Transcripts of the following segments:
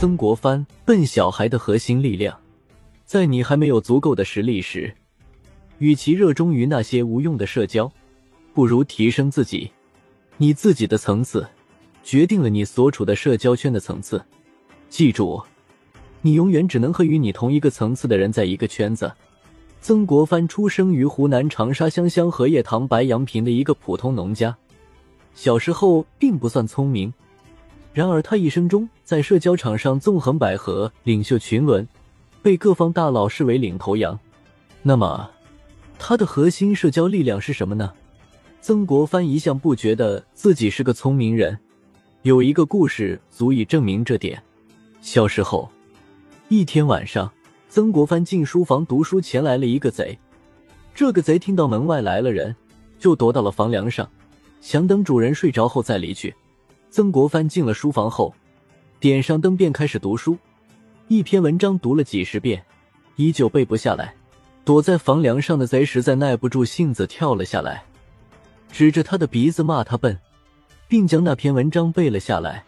曾国藩，笨小孩的核心力量，在你还没有足够的实力时，与其热衷于那些无用的社交，不如提升自己。你自己的层次，决定了你所处的社交圈的层次。记住，你永远只能和与你同一个层次的人在一个圈子。曾国藩出生于湖南长沙湘乡荷叶塘白杨坪的一个普通农家，小时候并不算聪明。然而，他一生中在社交场上纵横捭阖，领袖群伦，被各方大佬视为领头羊。那么，他的核心社交力量是什么呢？曾国藩一向不觉得自己是个聪明人。有一个故事足以证明这点。小时候，一天晚上，曾国藩进书房读书，前来了一个贼。这个贼听到门外来了人，就躲到了房梁上，想等主人睡着后再离去。曾国藩进了书房后，点上灯便开始读书。一篇文章读了几十遍，依旧背不下来。躲在房梁上的贼实在耐不住性子，跳了下来，指着他的鼻子骂他笨，并将那篇文章背了下来。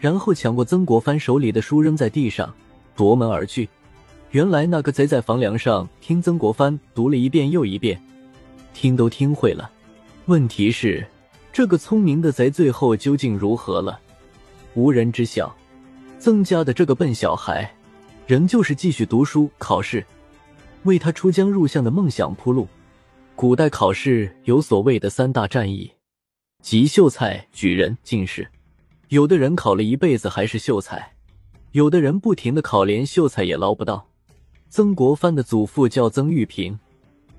然后抢过曾国藩手里的书扔在地上，夺门而去。原来那个贼在房梁上听曾国藩读了一遍又一遍，听都听会了。问题是。这个聪明的贼最后究竟如何了？无人知晓。曾家的这个笨小孩，仍旧是继续读书考试，为他出江入相的梦想铺路。古代考试有所谓的三大战役，即秀才、举人、进士。有的人考了一辈子还是秀才，有的人不停的考，连秀才也捞不到。曾国藩的祖父叫曾玉平，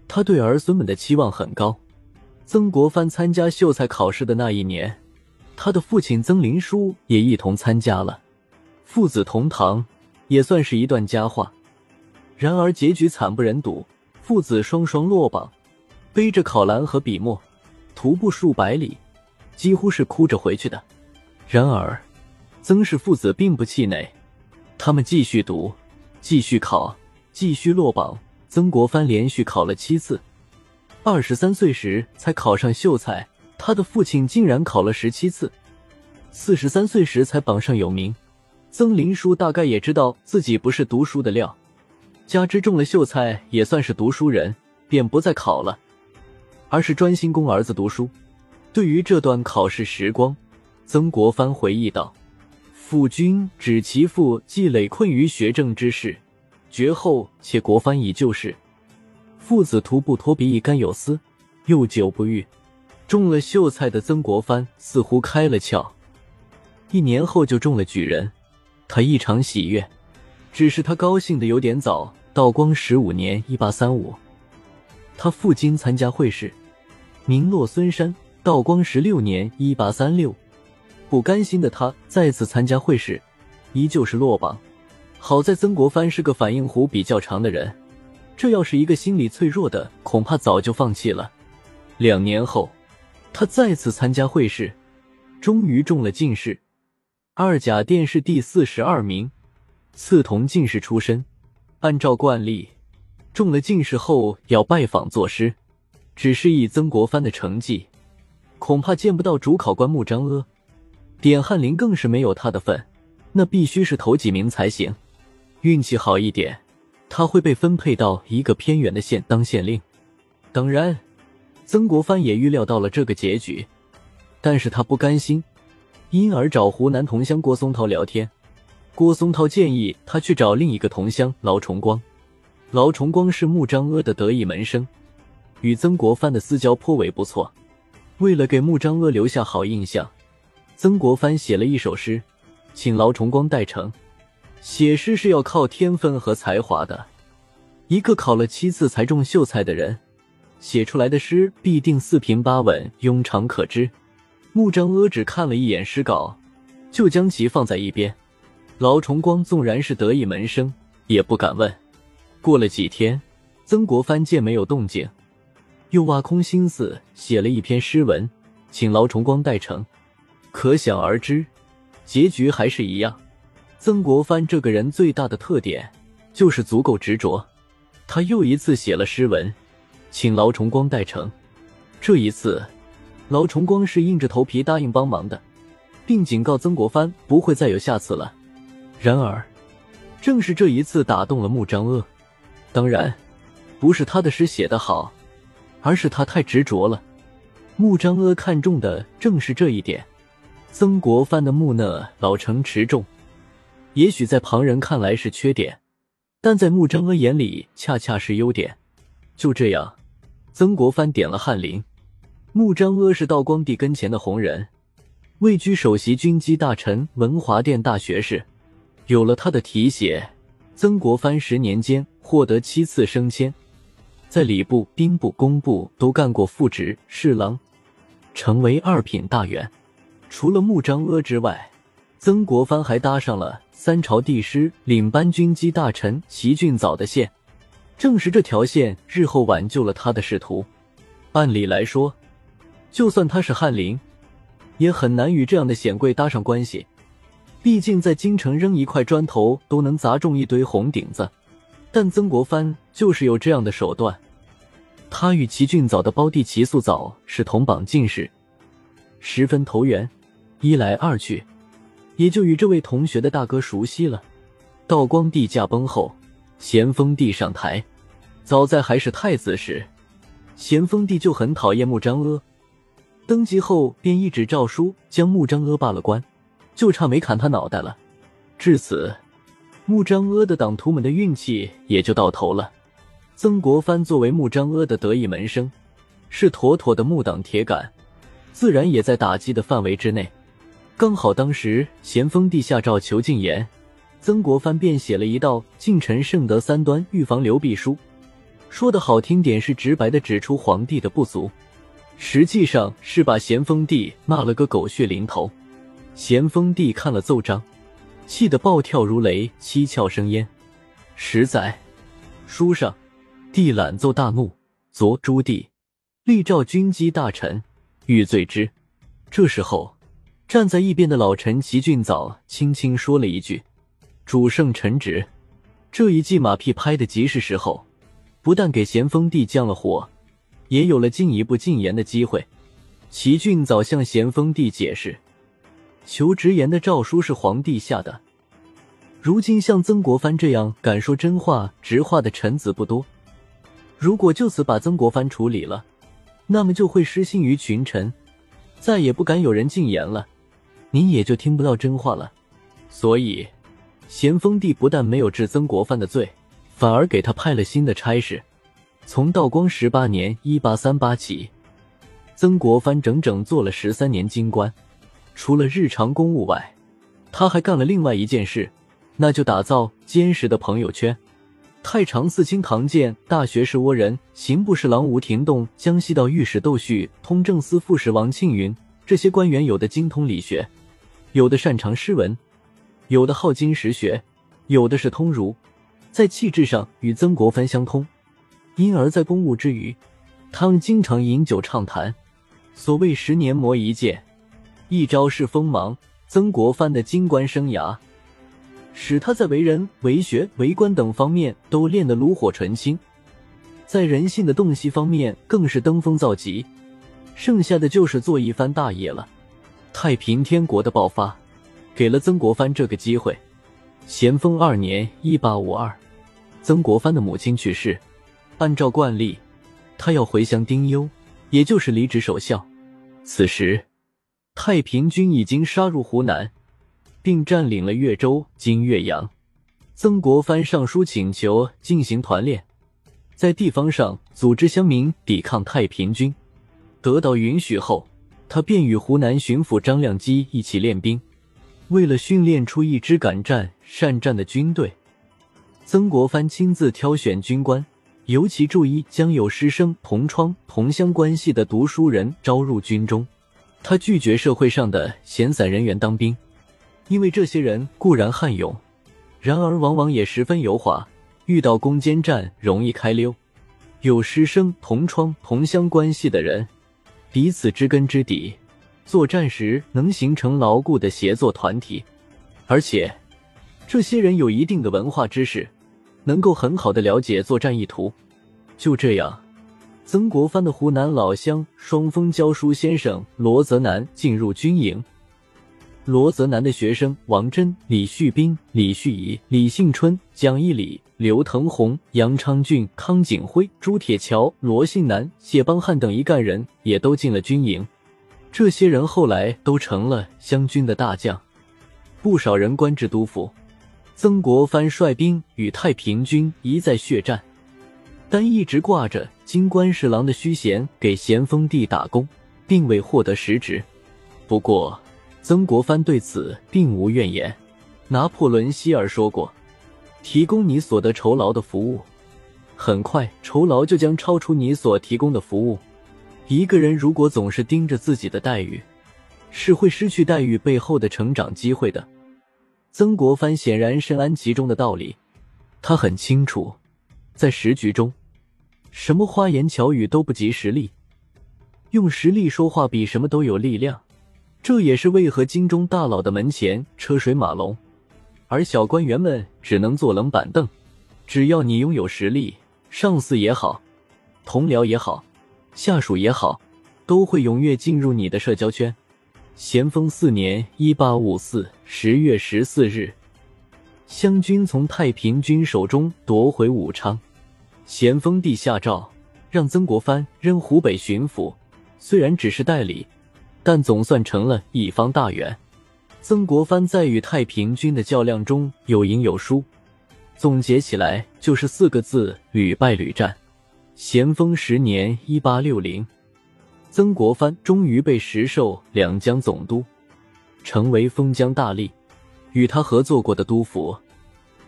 他对儿孙们的期望很高。曾国藩参加秀才考试的那一年，他的父亲曾林书也一同参加了，父子同堂，也算是一段佳话。然而结局惨不忍睹，父子双双落榜，背着考篮和笔墨，徒步数百里，几乎是哭着回去的。然而，曾氏父子并不气馁，他们继续读，继续考，继续落榜。曾国藩连续考了七次。二十三岁时才考上秀才，他的父亲竟然考了十七次。四十三岁时才榜上有名，曾林书大概也知道自己不是读书的料，加之中了秀才也算是读书人，便不再考了，而是专心供儿子读书。对于这段考试时光，曾国藩回忆道：“父君指其父既累困于学政之事，绝后且国藩已就事。”父子徒步托鼻，一干有丝，又久不遇。中了秀才的曾国藩似乎开了窍，一年后就中了举人，他异常喜悦。只是他高兴的有点早。道光十五年（一八三五），他赴京参加会试，名落孙山。道光十六年（一八三六），不甘心的他再次参加会试，依旧是落榜。好在曾国藩是个反应弧比较长的人。这要是一个心理脆弱的，恐怕早就放弃了。两年后，他再次参加会试，终于中了进士，二甲殿试第四十二名，赐同进士出身。按照惯例，中了进士后要拜访作诗，只是以曾国藩的成绩，恐怕见不到主考官穆彰阿、点翰林，更是没有他的份。那必须是头几名才行，运气好一点。他会被分配到一个偏远的县当县令。当然，曾国藩也预料到了这个结局，但是他不甘心，因而找湖南同乡郭松涛聊天。郭松涛建议他去找另一个同乡劳崇光。劳崇光是穆彰阿的得意门生，与曾国藩的私交颇为不错。为了给穆彰阿留下好印象，曾国藩写了一首诗，请劳崇光代成。写诗是要靠天分和才华的，一个考了七次才中秀才的人，写出来的诗必定四平八稳、庸常可知。穆彰阿只看了一眼诗稿，就将其放在一边。劳崇光纵然是得意门生，也不敢问。过了几天，曾国藩见没有动静，又挖空心思写了一篇诗文，请劳崇光代成。可想而知，结局还是一样。曾国藩这个人最大的特点就是足够执着。他又一次写了诗文，请劳崇光代成。这一次，劳崇光是硬着头皮答应帮忙的，并警告曾国藩不会再有下次了。然而，正是这一次打动了穆彰阿。当然，不是他的诗写得好，而是他太执着了。穆彰阿看中的正是这一点。曾国藩的木讷、老成、持重，也许在旁人看来是缺点，但在穆彰阿眼里恰恰是优点。就这样，曾国藩点了翰林。穆彰阿是道光帝跟前的红人，位居首席军机大臣、文华殿大学士。有了他的提携，曾国藩十年间获得七次升迁，在礼部、兵部、工部都干过副职、侍郎，成为二品大员。除了穆彰阿之外，曾国藩还搭上了三朝帝师、领班军机大臣齐俊藻的线。正是这条线，日后挽救了他的仕途。按理来说，就算他是翰林，也很难与这样的显贵搭上关系。毕竟在京城扔一块砖头都能砸中一堆红顶子，但曾国藩就是有这样的手段。他与齐俊藻的胞弟齐素藻是同榜进士，十分投缘，一来二去，也就与这位同学的大哥熟悉了。道光帝驾崩后，咸丰帝上台，早在还是太子时，咸丰帝就很讨厌穆彰阿，登基后便一纸诏书将穆彰阿罢了官。就差没砍他脑袋了，至此，穆彰阿的党徒们的运气也就到头了。曾国藩作为穆彰阿的得意门生，是妥妥的木党铁杆，自然也在打击的范围之内。刚好当时咸丰帝下诏求禁言，曾国藩便写了一道“近臣圣德三端，预防流弊”书，说的好听点是直白的指出皇帝的不足，实际上是把咸丰帝骂了个狗血淋头。咸丰帝看了奏章，气得暴跳如雷，七窍生烟。十载，书上，帝览奏大怒，昨朱棣，立诏军机大臣，欲罪之。这时候，站在一边的老臣齐俊早轻轻说了一句：“主圣臣旨。”这一记马屁拍的极是时候，不但给咸丰帝降了火，也有了进一步进言的机会。齐俊早向咸丰帝解释。求直言的诏书是皇帝下的，如今像曾国藩这样敢说真话、直话的臣子不多。如果就此把曾国藩处理了，那么就会失信于群臣，再也不敢有人进言了，您也就听不到真话了。所以，咸丰帝不但没有治曾国藩的罪，反而给他派了新的差事。从道光十八年（一八三八）起，曾国藩整整做了十三年京官。除了日常公务外，他还干了另外一件事，那就打造坚实的朋友圈。太常寺卿唐建、大学士倭人、刑部侍郎吴廷栋、江西道御史窦旭、通政司副使王庆云，这些官员有的精通理学，有的擅长诗文，有的好经实学，有的是通儒，在气质上与曾国藩相通，因而，在公务之余，他们经常饮酒畅谈。所谓十年磨一剑。一朝是锋芒，曾国藩的京官生涯，使他在为人、为学、为官等方面都练得炉火纯青，在人性的洞悉方面更是登峰造极。剩下的就是做一番大业了。太平天国的爆发，给了曾国藩这个机会。咸丰二年（一八五二），曾国藩的母亲去世，按照惯例，他要回乡丁忧，也就是离职守孝。此时。太平军已经杀入湖南，并占领了岳州（今岳阳）。曾国藩上书请求进行团练，在地方上组织乡民抵抗太平军。得到允许后，他便与湖南巡抚张亮基一起练兵。为了训练出一支敢战善战的军队，曾国藩亲自挑选军官，尤其注意将有师生同窗同乡关系的读书人招入军中。他拒绝社会上的闲散人员当兵，因为这些人固然悍勇，然而往往也十分油滑，遇到攻坚战容易开溜。有师生同窗同乡关系的人，彼此知根知底，作战时能形成牢固的协作团体，而且这些人有一定的文化知识，能够很好的了解作战意图。就这样。曾国藩的湖南老乡双峰教书先生罗泽南进入军营，罗泽南的学生王真、李旭斌、李旭仪、李幸春、蒋义礼、刘腾红、杨昌俊、康景辉、朱铁桥、罗信南、谢邦汉等一干人也都进了军营。这些人后来都成了湘军的大将，不少人官至督府。曾国藩率兵与太平军一再血战，但一直挂着金官侍郎的虚衔给咸丰帝打工，并未获得实职。不过，曾国藩对此并无怨言。拿破仑希尔说过：“提供你所得酬劳的服务，很快酬劳就将超出你所提供的服务。一个人如果总是盯着自己的待遇，是会失去待遇背后的成长机会的。”曾国藩显然深谙其中的道理，他很清楚，在时局中，什么花言巧语都不及实力，用实力说话比什么都有力量。这也是为何京中大佬的门前车水马龙，而小官员们只能坐冷板凳。只要你拥有实力，上司也好，同僚也好，下属也好，都会踊跃进入你的社交圈。咸丰四年（一八五四）十月十四日，湘军从太平军手中夺回武昌。咸丰帝下诏让曾国藩任湖北巡抚，虽然只是代理，但总算成了一方大员。曾国藩在与太平军的较量中有赢有输，总结起来就是四个字：屡败屡战。咸丰十年（一八六零）。曾国藩终于被实授两江总督，成为封疆大吏。与他合作过的督府，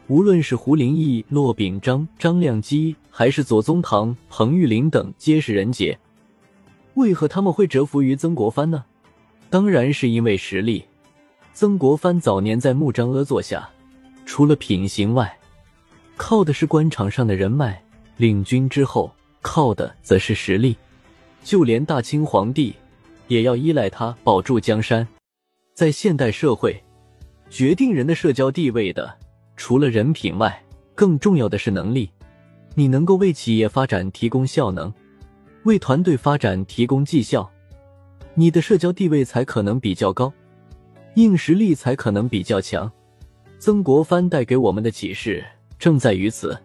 无论是胡林翼、骆秉章、张亮基，还是左宗棠、彭玉麟等，皆是人杰。为何他们会折服于曾国藩呢？当然是因为实力。曾国藩早年在穆彰阿座下，除了品行外，靠的是官场上的人脉；领军之后，靠的则是实力。就连大清皇帝，也要依赖他保住江山。在现代社会，决定人的社交地位的，除了人品外，更重要的是能力。你能够为企业发展提供效能，为团队发展提供绩效，你的社交地位才可能比较高，硬实力才可能比较强。曾国藩带给我们的启示正在于此。